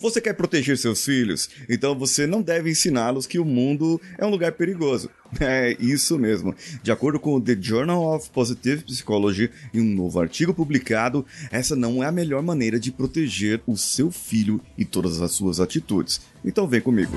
Você quer proteger seus filhos? Então você não deve ensiná-los que o mundo é um lugar perigoso. É isso mesmo. De acordo com o The Journal of Positive Psychology, em um novo artigo publicado, essa não é a melhor maneira de proteger o seu filho e todas as suas atitudes. Então vem comigo.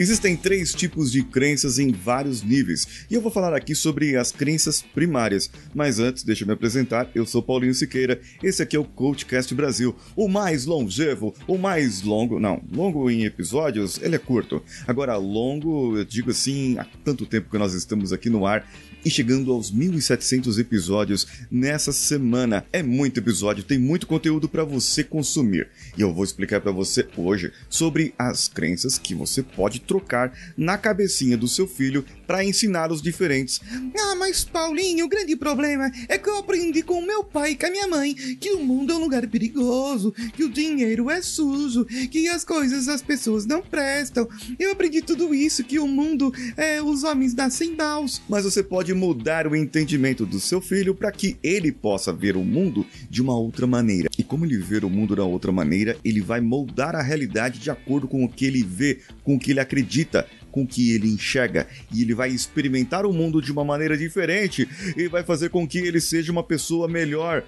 Existem três tipos de crenças em vários níveis, e eu vou falar aqui sobre as crenças primárias. Mas antes, deixa eu me apresentar, eu sou Paulinho Siqueira, esse aqui é o Coachcast Brasil, o mais longevo, o mais longo, não, longo em episódios, ele é curto. Agora, longo, eu digo assim, há tanto tempo que nós estamos aqui no ar, e chegando aos 1.700 episódios nessa semana. É muito episódio, tem muito conteúdo para você consumir. E eu vou explicar para você hoje sobre as crenças que você pode trocar na cabecinha do seu filho para ensinar os diferentes. Ah, mas Paulinho, o grande problema é que eu aprendi com meu pai e com a minha mãe que o mundo é um lugar perigoso, que o dinheiro é sujo, que as coisas, as pessoas não prestam. Eu aprendi tudo isso, que o mundo é os homens nascem maus. Mas você pode pode mudar o entendimento do seu filho para que ele possa ver o mundo de uma outra maneira. E como ele ver o mundo da outra maneira, ele vai moldar a realidade de acordo com o que ele vê, com o que ele acredita, com o que ele enxerga. E ele vai experimentar o mundo de uma maneira diferente e vai fazer com que ele seja uma pessoa melhor,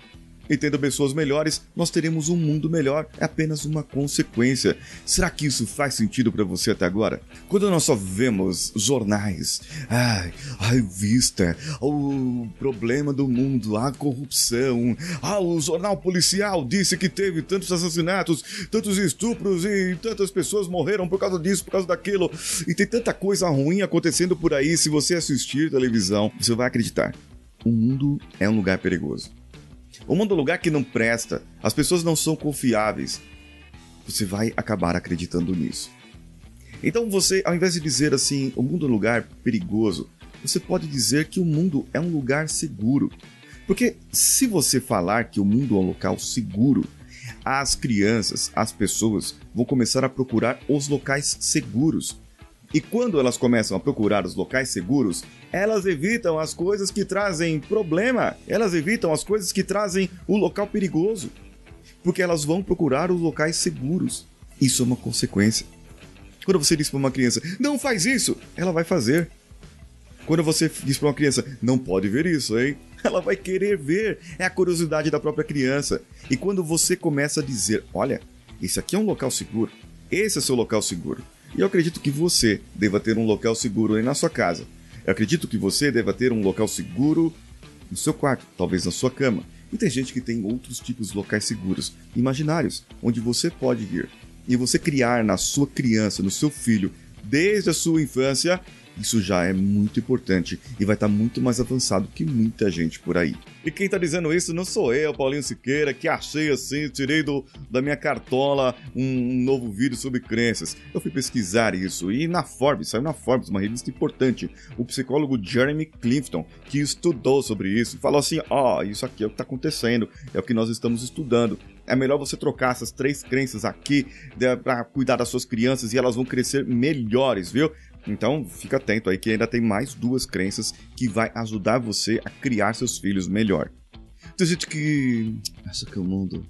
e tendo pessoas melhores, nós teremos um mundo melhor. É apenas uma consequência. Será que isso faz sentido para você até agora? Quando nós só vemos jornais, ai, a revista, o problema do mundo, a corrupção, ah, o jornal policial disse que teve tantos assassinatos, tantos estupros e tantas pessoas morreram por causa disso, por causa daquilo, e tem tanta coisa ruim acontecendo por aí. Se você assistir televisão, você vai acreditar. O mundo é um lugar perigoso. O mundo é um lugar que não presta, as pessoas não são confiáveis. Você vai acabar acreditando nisso. Então você, ao invés de dizer assim, o mundo é um lugar perigoso, você pode dizer que o mundo é um lugar seguro. Porque se você falar que o mundo é um local seguro, as crianças, as pessoas vão começar a procurar os locais seguros. E quando elas começam a procurar os locais seguros, elas evitam as coisas que trazem problema, elas evitam as coisas que trazem o local perigoso, porque elas vão procurar os locais seguros. Isso é uma consequência. Quando você diz para uma criança, não faz isso, ela vai fazer. Quando você diz para uma criança, não pode ver isso, hein? Ela vai querer ver. É a curiosidade da própria criança. E quando você começa a dizer, olha, esse aqui é um local seguro, esse é seu local seguro. E eu acredito que você deva ter um local seguro aí na sua casa. Eu acredito que você deva ter um local seguro no seu quarto, talvez na sua cama. E tem gente que tem outros tipos de locais seguros, imaginários, onde você pode ir. E você criar na sua criança, no seu filho, desde a sua infância, isso já é muito importante e vai estar tá muito mais avançado que muita gente por aí. E quem está dizendo isso não sou eu, Paulinho Siqueira, que achei assim, tirei do, da minha cartola um, um, novo vídeo sobre crenças. Eu fui pesquisar isso e na Forbes, saiu na Forbes, uma revista importante, o psicólogo Jeremy Clifton, que estudou sobre isso, falou assim: ó, oh, isso aqui é o que está acontecendo, é o que nós estamos estudando. É melhor você trocar essas três crenças aqui para cuidar das suas crianças e elas vão crescer melhores, viu? Então, fica atento aí que ainda tem mais duas crenças que vai ajudar você a criar seus filhos melhor. Tem gente que acha que o mundo.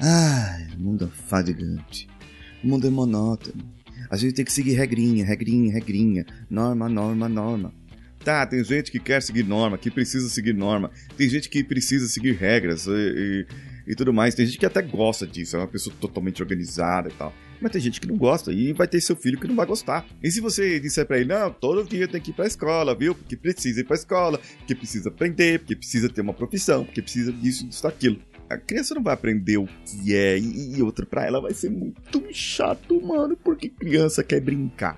Ai, o mundo é fadigante. O mundo é monótono. A gente tem que seguir regrinha, regrinha, regrinha. Norma, norma, norma. Tá, tem gente que quer seguir norma, que precisa seguir norma. Tem gente que precisa seguir regras e, e, e tudo mais. Tem gente que até gosta disso, é uma pessoa totalmente organizada e tal. Mas tem gente que não gosta e vai ter seu filho que não vai gostar. E se você disser para ele, não, todo dia tem que ir pra escola, viu? Porque precisa ir pra escola, porque precisa aprender, porque precisa ter uma profissão, porque precisa disso, disso, daquilo. A criança não vai aprender o que é e, e outra pra ela vai ser muito chato, mano, porque criança quer brincar.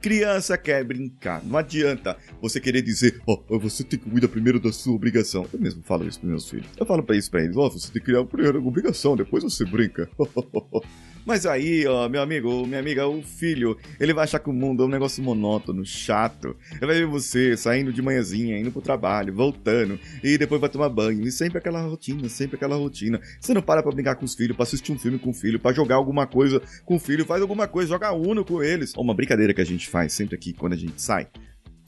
Criança quer brincar. Não adianta você querer dizer, ó, oh, você tem que cuidar primeiro da sua obrigação. Eu mesmo falo isso pros meus filhos. Eu falo pra isso pra eles, ó, oh, você tem que criar primeiro a obrigação, depois você brinca. Mas aí, ó, meu amigo, minha amiga, o filho, ele vai achar que o mundo é um negócio monótono, chato. Ele vai ver você saindo de manhãzinha, indo pro trabalho, voltando, e depois vai tomar banho. E sempre aquela rotina, sempre aquela rotina. Você não para pra brincar com os filhos, pra assistir um filme com o filho, pra jogar alguma coisa com o filho, faz alguma coisa, joga Uno com eles. Uma brincadeira que a gente faz sempre aqui quando a gente sai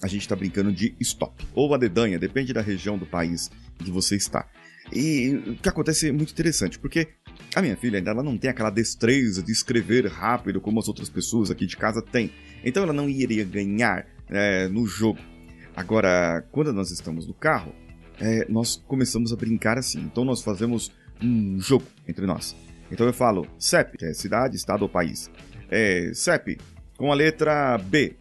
a gente está brincando de stop. Ou a dedanha, depende da região do país que você está. E o que acontece é muito interessante, porque a minha filha ainda ela não tem aquela destreza de escrever rápido como as outras pessoas aqui de casa têm. Então ela não iria ganhar é, no jogo. Agora, quando nós estamos no carro, é, nós começamos a brincar assim. Então nós fazemos um jogo entre nós. Então eu falo CEP, que é cidade, estado ou país. É, CEP, com a letra B.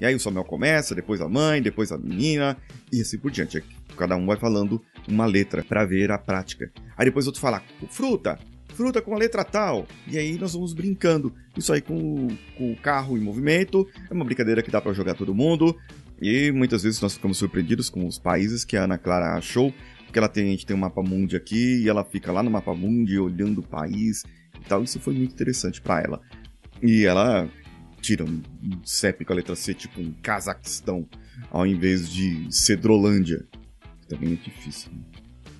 E aí o Samuel começa, depois a mãe, depois a menina, e assim por diante. Cada um vai falando uma letra para ver a prática. Aí depois outro fala fruta, fruta com a letra tal. E aí nós vamos brincando. Isso aí com, com o carro em movimento. É uma brincadeira que dá para jogar todo mundo. E muitas vezes nós ficamos surpreendidos com os países que a Ana Clara achou. Porque ela tem, a gente tem um mapa mundi aqui e ela fica lá no mapa mundi olhando o país e tal. Isso foi muito interessante para ela. E ela tira um CEP com a letra C, tipo um Cazaquistão, ao invés de Cedrolândia. Também é difícil. Né?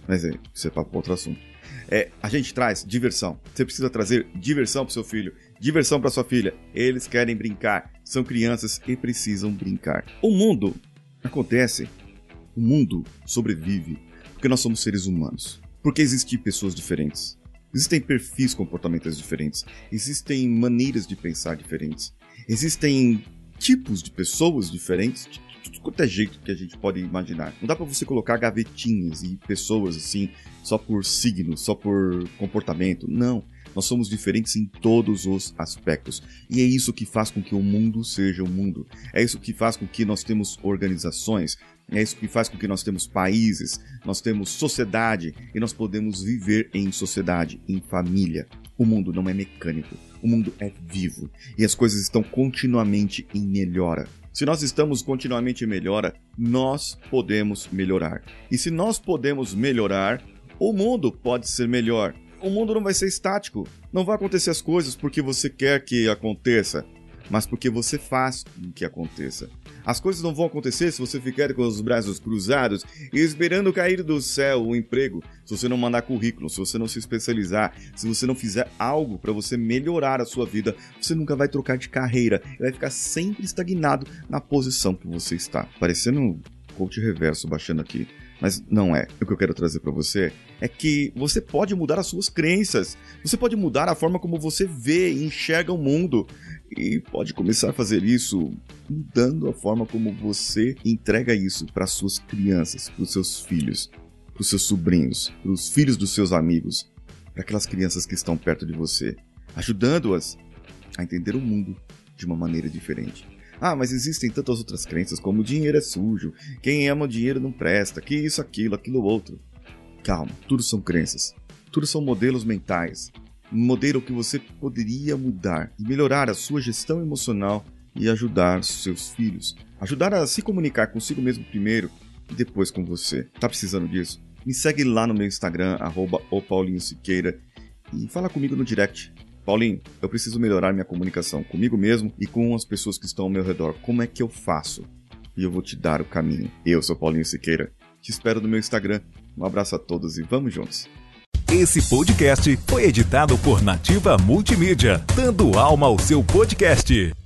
Mas é, isso é para outro assunto. É, a gente traz diversão. Você precisa trazer diversão pro seu filho, diversão para sua filha. Eles querem brincar, são crianças e precisam brincar. O mundo acontece, o mundo sobrevive porque nós somos seres humanos. Porque existem pessoas diferentes. Existem perfis comportamentais diferentes. Existem maneiras de pensar diferentes. Existem tipos de pessoas diferentes, de quanto é jeito que a gente pode imaginar. Não dá para você colocar gavetinhas e pessoas assim só por signo, só por comportamento. Não. Nós somos diferentes em todos os aspectos. E é isso que faz com que o mundo seja o mundo. É isso que faz com que nós temos organizações. É isso que faz com que nós temos países, nós temos sociedade e nós podemos viver em sociedade, em família. O mundo não é mecânico, o mundo é vivo e as coisas estão continuamente em melhora. Se nós estamos continuamente em melhora, nós podemos melhorar. E se nós podemos melhorar, o mundo pode ser melhor o mundo não vai ser estático. Não vai acontecer as coisas porque você quer que aconteça, mas porque você faz que aconteça. As coisas não vão acontecer se você ficar com os braços cruzados e esperando cair do céu o emprego, se você não mandar currículo, se você não se especializar, se você não fizer algo para você melhorar a sua vida, você nunca vai trocar de carreira vai ficar sempre estagnado na posição que você está. Parecendo um coach reverso baixando aqui mas não é. O que eu quero trazer para você é que você pode mudar as suas crenças, você pode mudar a forma como você vê e enxerga o mundo e pode começar a fazer isso mudando a forma como você entrega isso para suas crianças, para os seus filhos, para os seus sobrinhos, para os filhos dos seus amigos, para aquelas crianças que estão perto de você, ajudando-as a entender o mundo de uma maneira diferente. Ah, mas existem tantas outras crenças como o dinheiro é sujo, quem ama o dinheiro não presta, que isso, aquilo, aquilo outro. Calma, tudo são crenças. Tudo são modelos mentais. Um modelo que você poderia mudar e melhorar a sua gestão emocional e ajudar seus filhos. Ajudar a se comunicar consigo mesmo primeiro e depois com você. Tá precisando disso? Me segue lá no meu Instagram, arroba e fala comigo no direct. Paulinho, eu preciso melhorar minha comunicação comigo mesmo e com as pessoas que estão ao meu redor. Como é que eu faço? E eu vou te dar o caminho. Eu sou Paulinho Siqueira. Te espero no meu Instagram. Um abraço a todos e vamos juntos. Esse podcast foi editado por Nativa Multimídia, dando alma ao seu podcast.